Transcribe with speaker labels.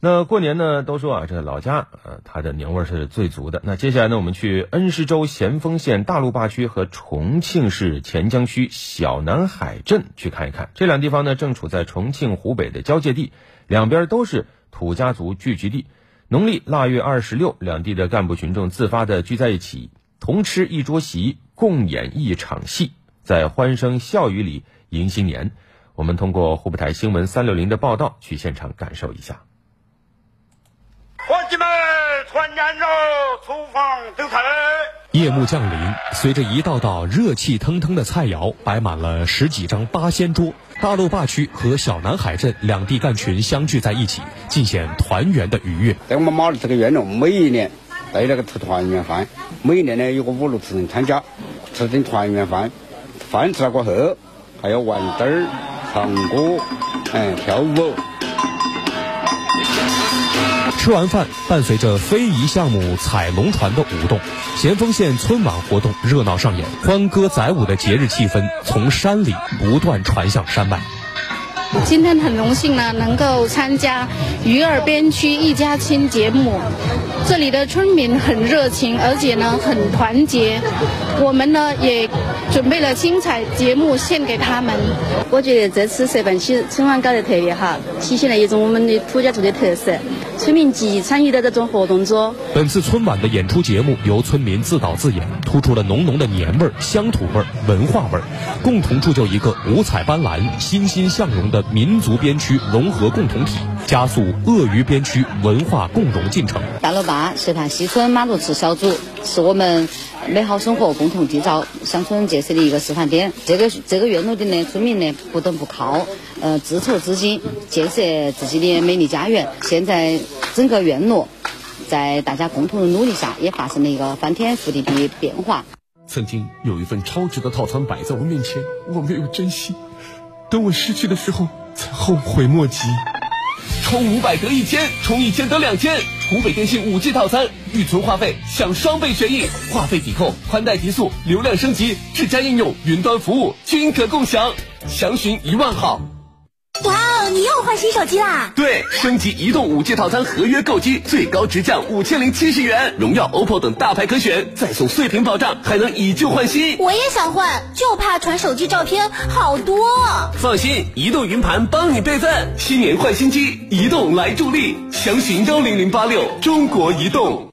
Speaker 1: 那过年呢，都说啊，这老家呃，它的年味是最足的。那接下来呢，我们去恩施州咸丰县大路坝区和重庆市黔江区小南海镇去看一看。这两地方呢，正处在重庆湖北的交界地，两边都是土家族聚居地。农历腊月二十六，两地的干部群众自发的聚在一起，同吃一桌席，共演一场戏，在欢声笑语里迎新年。我们通过湖北台新闻三六零的报道去现场感受一下。
Speaker 2: 伙计们，团圆喽！厨房走菜。
Speaker 3: 夜幕降临，随着一道道热气腾腾的菜肴，摆满了十几张八仙桌。大路坝区和小南海镇两地干群相聚在一起，尽显团圆的愉悦。
Speaker 4: 在我们马路这个院落，每一年带那个吃团圆饭，每一年呢有个五六次人参加，吃顿团圆饭。饭吃了过后，还要玩灯儿、唱歌、嗯跳舞。
Speaker 3: 吃完饭，伴随着非遗项目彩龙船的舞动，咸丰县春晚活动热闹上演，欢歌载舞的节日气氛从山里不断传向山外。
Speaker 5: 今天很荣幸呢，能够参加鱼儿边区一家亲节目。这里的村民很热情，而且呢很团结。我们呢也准备了精彩节目献给他们。
Speaker 6: 我觉得这次社办起春晚搞得特别好，体现了一种我们的土家族的特色。村民积极参与到这种活动中。
Speaker 3: 本次春晚的演出节目由村民自导自演，突出了浓浓的年味儿、乡土味儿、文化味儿，共同铸就一个五彩斑斓、欣欣向荣的民族边区融合共同体，加速鄂渝边区文化共融进程。
Speaker 7: 大路坝石潭西村马路池小组是我们美好生活共同缔造乡村建设的一个示范点。这个这个院落的呢村民呢不等不靠，呃自筹资金建设自己的美丽家园。现在整个院落在大家共同的努力下，也发生了一个翻天覆地的变化。
Speaker 8: 曾经有一份超值的套餐摆在我面前，我没有珍惜，等我失去的时候才后悔莫及。充五百得一千，充一千得两千。湖北电信五 G 套餐，预存话费享双倍权益，话费抵扣、宽带提速、流量升级、智家应用、云端服务均可共享。详询一万号。
Speaker 9: 哇哦，你又换新手机啦？
Speaker 8: 对，升级移动五 G 套餐合约购机，最高直降五千零七十元，荣耀、OPPO 等大牌可选，再送碎屏保障，还能以旧换新。
Speaker 9: 我也想换，就怕传手机照片好多。
Speaker 8: 放心，移动云盘帮你备份，新年换新机，移动来助力。详询幺零零八六中国移动。